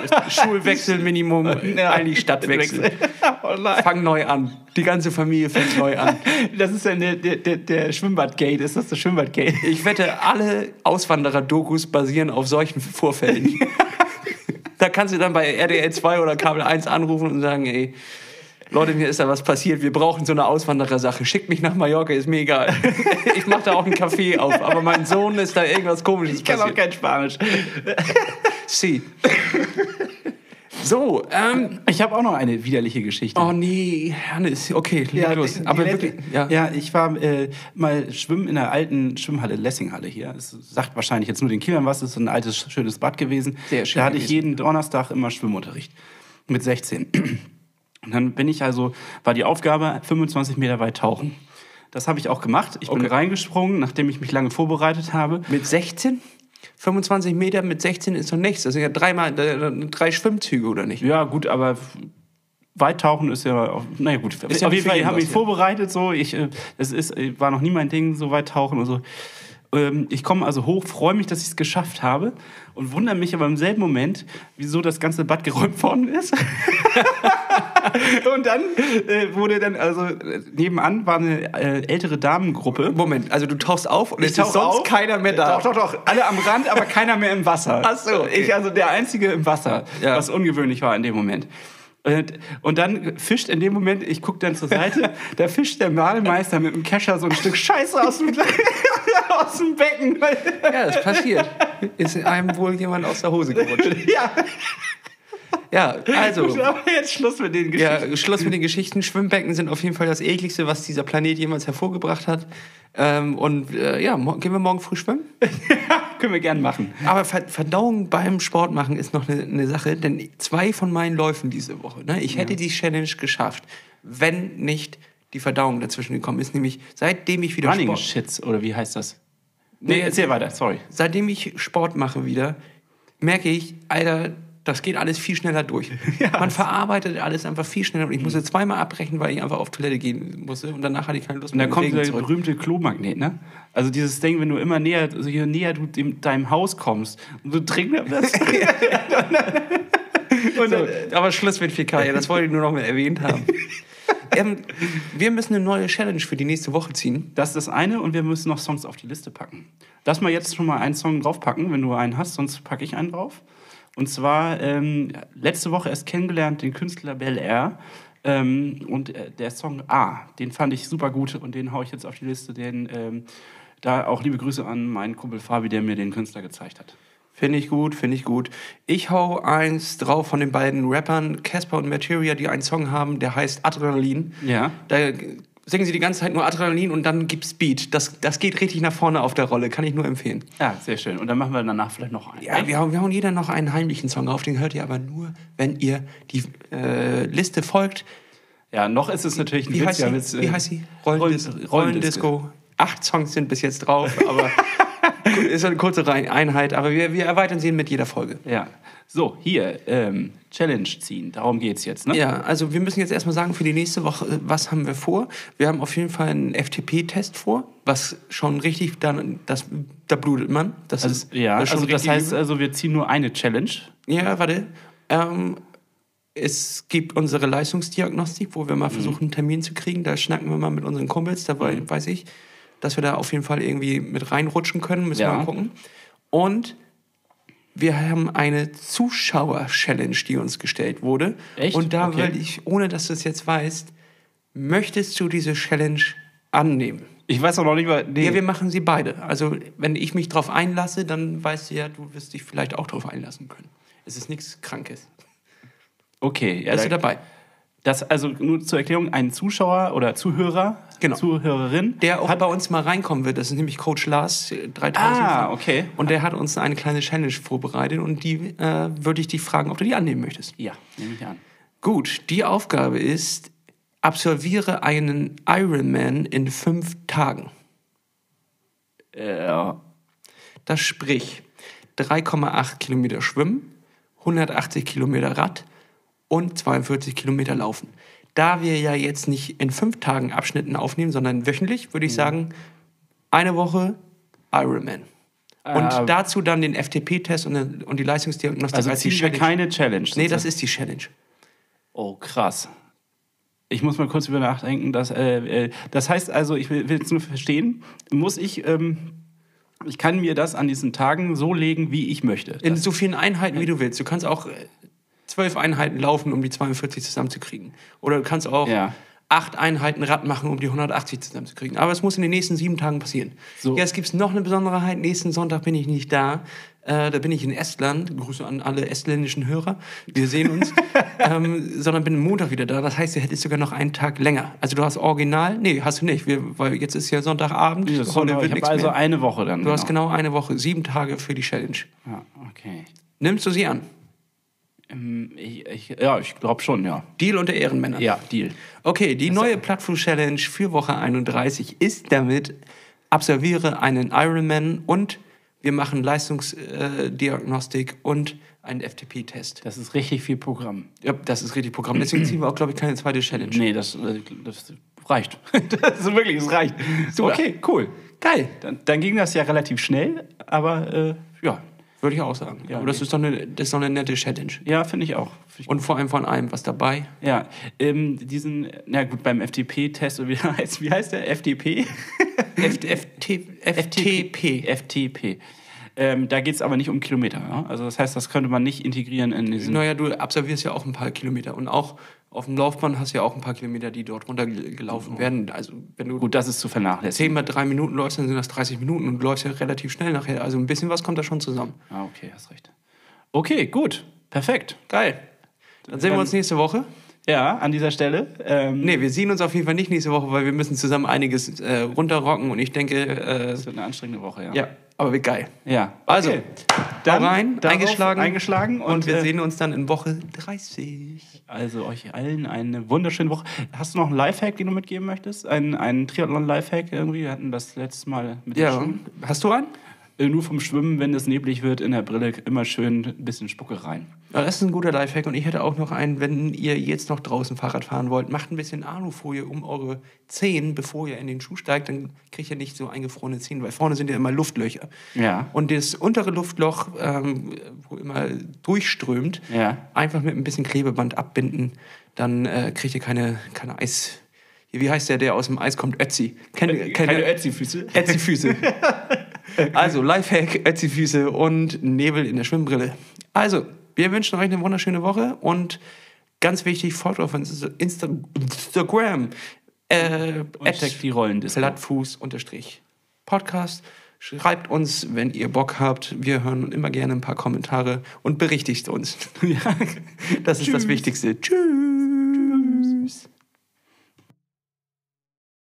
Schulwechsel Minimum, eigentlich Stadtwechsel. Oh. Fang neu an. Die ganze Familie fängt neu an. Das ist ja der, der, der, der Schwimmbadgate. Ist das das Schwimmbadgate? Ich wette, alle Auswanderer-Dokus basieren auf solchen Vorfällen. da kannst du dann bei RDL 2 oder Kabel 1 anrufen und sagen, ey, Leute, mir ist da was passiert. Wir brauchen so eine Auswanderer-Sache. Schickt mich nach Mallorca, ist mir egal. Ich mache da auch einen Café auf, aber mein Sohn ist da irgendwas komisches Ich kann auch passiert. kein Spanisch. Sie. So, ähm, Ich habe auch noch eine widerliche Geschichte. oh nee, Hannes, okay, leg los. die- die aber letzte- wirklich, ja. ja, ich war äh, mal schwimmen in der alten Schwimmhalle, Lessinghalle hier. Es sagt wahrscheinlich jetzt nur den Kindern was, es ist ein altes, schönes Bad gewesen. Sehr schön Da hatte ich gewesen. jeden Donnerstag immer Schwimmunterricht. Mit 16. Und dann bin ich also, war die Aufgabe, 25 Meter weit tauchen. Das habe ich auch gemacht. Ich bin Okay. reingesprungen, nachdem ich mich lange vorbereitet habe. Mit 16? 25 Meter mit 16 ist doch nichts. Das sind ja dreimal, äh, drei Schwimmzüge, oder nicht? Ja, gut, aber Weittauchen ist ja, naja gut, Ist ja auf jeden für Fall jeden habe ich was, ja. vorbereitet, so, ich, äh, das ist, äh, war noch nie mein Ding, so weit tauchen und so. Ähm, Ich komme also hoch, freue mich, dass ich es geschafft habe und wundere mich aber im selben Moment, wieso das ganze Bad geräumt worden ist. und dann äh, wurde dann, also äh, nebenan war eine äh, ältere Damengruppe. Moment, also du tauchst auf und Ich es ist sonst auf. keiner mehr da. Doch, doch, doch. Alle am Rand, aber keiner mehr im Wasser. Ach so, okay. Ich also der Einzige im Wasser, Ja. was ungewöhnlich war in dem Moment. Und, und dann fischt in dem Moment, ich gucke dann zur Seite, da fischt der Malermeister mit dem Kescher so ein Stück Scheiße aus dem, aus dem Becken. Ja, das passiert. Ist einem wohl jemand aus der Hose gerutscht. ja, Ja, also. aber jetzt Schluss mit den Geschichten. Ja, Schluss mit den Geschichten. Schwimmbecken sind auf jeden Fall das ekligste, was dieser Planet jemals hervorgebracht hat. Ähm, und äh, ja, gehen wir morgen früh schwimmen? Können wir gern machen. Aber Ver Verdauung beim Sport machen ist noch eine ne Sache, denn zwei von meinen Läufen diese Woche, ne, ich hätte die Challenge geschafft, wenn nicht die Verdauung dazwischen gekommen ist. Nämlich seitdem ich wieder Running Sport, Shits, oder wie heißt das? Nee, Nee, erzähl weiter, sorry. seitdem ich Sport mache wieder, merke ich, Alter, das geht alles viel schneller durch. Man verarbeitet alles einfach viel schneller. Und ich musste zweimal abbrechen, weil ich einfach auf Toilette gehen musste. Und danach hatte ich keine Lust Und mehr. dann kommt deswegen dieser zurück. berühmte Klomagnet, ne? Also dieses Ding, wenn du immer näher, also je näher du dem, deinem Haus kommst, umso dringender wirst. und dann, So, aber Schluss mit Fäkalien, das wollte ich nur noch mal erwähnt haben. ähm, wir müssen eine neue Challenge für die nächste Woche ziehen. das ist das eine und wir müssen noch Songs auf die Liste packen. Lass mal jetzt schon mal einen Song draufpacken, wenn du einen hast, sonst packe ich einen drauf. Und zwar ähm, letzte Woche erst kennengelernt den Künstler Bel Air. Ähm, und äh, der Song A, den fand ich super gut und den hau ich jetzt auf die Liste. Den, ähm, da auch liebe Grüße an meinen Kumpel Fabi, der mir den Künstler gezeigt hat. Finde ich gut, finde ich gut. Ich hau eins drauf von den beiden Rappern, Casper und Materia, die einen Song haben, der heißt Adrenalin. Ja. Da singen sie die ganze Zeit nur Adrenalin und dann gibt's Beat. Das, das geht richtig nach vorne auf der Rolle, kann ich nur empfehlen. Ja, sehr schön. Und dann machen wir danach vielleicht noch einen. Ja, wir hauen, wir hauen jeder noch einen heimlichen Song auf, den hört ihr aber nur, wenn ihr die äh, Liste folgt. Ja, noch ist es natürlich ein Wie Witz. heißt ja, sie? Witz, äh, Wie heißt sie? Rollendis Rollen- Rollendisco. Acht Songs sind bis jetzt drauf, aber ist eine kurze Einheit, aber wir, wir erweitern sie mit jeder Folge. Ja. So, hier, ähm, Challenge ziehen. Darum geht's jetzt, ne? Ja, also wir müssen jetzt erstmal sagen, für die nächste Woche, äh, was haben wir vor? Wir haben auf jeden Fall einen FTP-Test vor, was schon richtig, dann, das, da blutet man. Das Also, ist ja, das also das heißt, also wir ziehen nur eine Challenge. Ja, warte. Ähm, es gibt unsere Leistungsdiagnostik, wo wir mal Mhm. versuchen, einen Termin zu kriegen. Da schnacken wir mal mit unseren Kumpels. Da wei- weiß ich, dass wir da auf jeden Fall irgendwie mit reinrutschen können. Müssen Ja. wir mal gucken. Und wir haben eine Zuschauer-Challenge, die uns gestellt wurde. Echt? Und da Okay. will ich, ohne dass du es jetzt weißt, möchtest du diese Challenge annehmen? Ich weiß auch noch nicht mal. Nee. Ja, wir machen sie beide. Also, wenn ich mich drauf einlasse, dann weißt du ja, du wirst dich vielleicht auch drauf einlassen können. Es ist nichts Krankes. okay, ja, Bist du dabei? Das, also nur zur Erklärung, ein Zuschauer oder Zuhörer, Genau. Zuhörerin, Der auch bei uns mal reinkommen wird. Das ist nämlich Coach Lars äh, 3000. Ah, okay. Und der hat uns eine kleine Challenge vorbereitet und die äh, würde ich dich fragen, ob du die annehmen möchtest. Ja, nehme ich an. Gut, die Aufgabe ist, absolviere einen Ironman in fünf Tagen. Ja. Das sprich 3,8 Kilometer Schwimmen, 180 Kilometer Rad und 42 Kilometer Laufen. Da wir ja jetzt nicht in fünf Tagen Abschnitten aufnehmen, sondern wöchentlich, würde ich sagen, eine Woche Ironman. Und Äh, dazu dann den FTP-Test und, und die Leistungsdiagnostik Also als die Challenge. keine Challenge. nee, das ist die Challenge. Oh, krass. Ich muss mal kurz über nachdenken. Dass, äh, äh, das heißt also, ich will jetzt nur verstehen, muss ich, ähm, ich kann mir das an diesen Tagen so legen, wie ich möchte. In so vielen Einheiten, wie du willst. Du kannst auch äh, zwölf Einheiten laufen, um die 42 zusammenzukriegen. Oder du kannst auch Ja. acht Einheiten Rad machen, um die 180 zusammenzukriegen. Aber es muss in den nächsten sieben Tagen passieren. So. Jetzt gibt es noch eine Besonderheit. Nächsten Sonntag bin ich nicht da. Äh, da bin ich in Estland. Grüße an alle estländischen Hörer. Wir sehen uns. ähm, sondern bin Montag wieder da. Das heißt, du hättest sogar noch einen Tag länger. Also du hast original. Nee, hast du nicht. Wir, weil jetzt ist ja Sonntagabend. Das ist Heute so, wird ich habe also mehr. eine Woche dann. Du hast genau eine Woche, sieben Tage für die Challenge. Ja, okay. Nimmst du sie an? Ähm, Ich, ich, ja, ich glaube schon, ja. Deal unter Ehrenmännern. Ja, Deal. Okay, die neue Plattfuß Challenge für Woche 31 ist damit, absolviere einen Ironman und wir machen Leistungsdiagnostik und einen FTP-Test. Das ist richtig viel Programm. Ja, das ist richtig Programm. Deswegen ziehen wir auch, glaube ich, keine zweite Challenge. Nee, das, äh, das reicht. das ist wirklich, es reicht. So, okay, cool. Geil, Dann, dann ging das ja relativ schnell, aber äh, ja. Würde ich auch sagen. Ja, Aber das ist, doch eine, das ist doch eine nette Challenge. Ja, finde ich auch. Find ich Und vor allem von allem was dabei. Ja, ähm, diesen, na gut, beim FTP-Test, wie heißt, wie heißt der? FDP? FT, FTP. FTP. Ähm, da geht es aber nicht um Kilometer. Ja? Also das heißt, das könnte man nicht integrieren in diesen. Naja, du absolvierst ja auch ein paar Kilometer. Und auch auf dem Laufband hast du ja auch ein paar Kilometer, die dort runtergelaufen werden. Also wenn du Gut, das ist zu vernachlässigen. 10 mal 3 Minuten läufst, dann sind das 30 Minuten und du läufst ja relativ schnell nachher. Also ein bisschen was kommt da schon zusammen. Ah, okay, hast recht. Okay, gut. Perfekt. Geil. Dann sehen wir uns nächste Woche. Ja, an dieser Stelle. Ähm, Nee, wir sehen uns auf jeden Fall nicht nächste Woche, weil wir müssen zusammen einiges äh, runterrocken und ich denke, äh, Das wird eine anstrengende Woche, ja. ja, aber wird geil. Ja. Also, Okay. dann rein, eingeschlagen, eingeschlagen und, und wir äh, sehen uns dann in Woche 30. Also euch allen eine wunderschöne Woche. Hast du noch einen Lifehack, den du mitgeben möchtest? Einen, einen Triathlon-Lifehack irgendwie? Wir hatten das letztes Mal mit dem Ja, Schwimmen. hast du einen? Äh, Nur vom Schwimmen, wenn es neblig wird, in der Brille immer schön ein bisschen Spucke rein. Ja, das ist ein guter Lifehack und ich hätte auch noch einen, wenn ihr jetzt noch draußen Fahrrad fahren wollt, macht ein bisschen Alufolie um eure Zehen, bevor ihr in den Schuh steigt, dann kriegt ihr nicht so eingefrorene Zehen, weil vorne sind ja immer Luftlöcher. Ja. Und das untere Luftloch, ähm, wo immer durchströmt, Ja. einfach mit ein bisschen Klebeband abbinden, dann äh, kriegt ihr keine, keine Eis. Wie heißt der, der aus dem Eis kommt? Ötzi. Kennt, kennt ihr- Ötzi-Füße. Ötzi-Füße. also Lifehack, Ötzi-Füße und Nebel in der Schwimmbrille. Also, wir wünschen euch eine wunderschöne Woche und ganz wichtig, folgt auf Insta Insta Instagram. Äh, die Rollen. Plattfuß unterstrich Podcast. Schreibt uns, wenn ihr Bock habt. Wir hören immer gerne ein paar Kommentare und berichtigt uns. das ist das Wichtigste. Tschüss.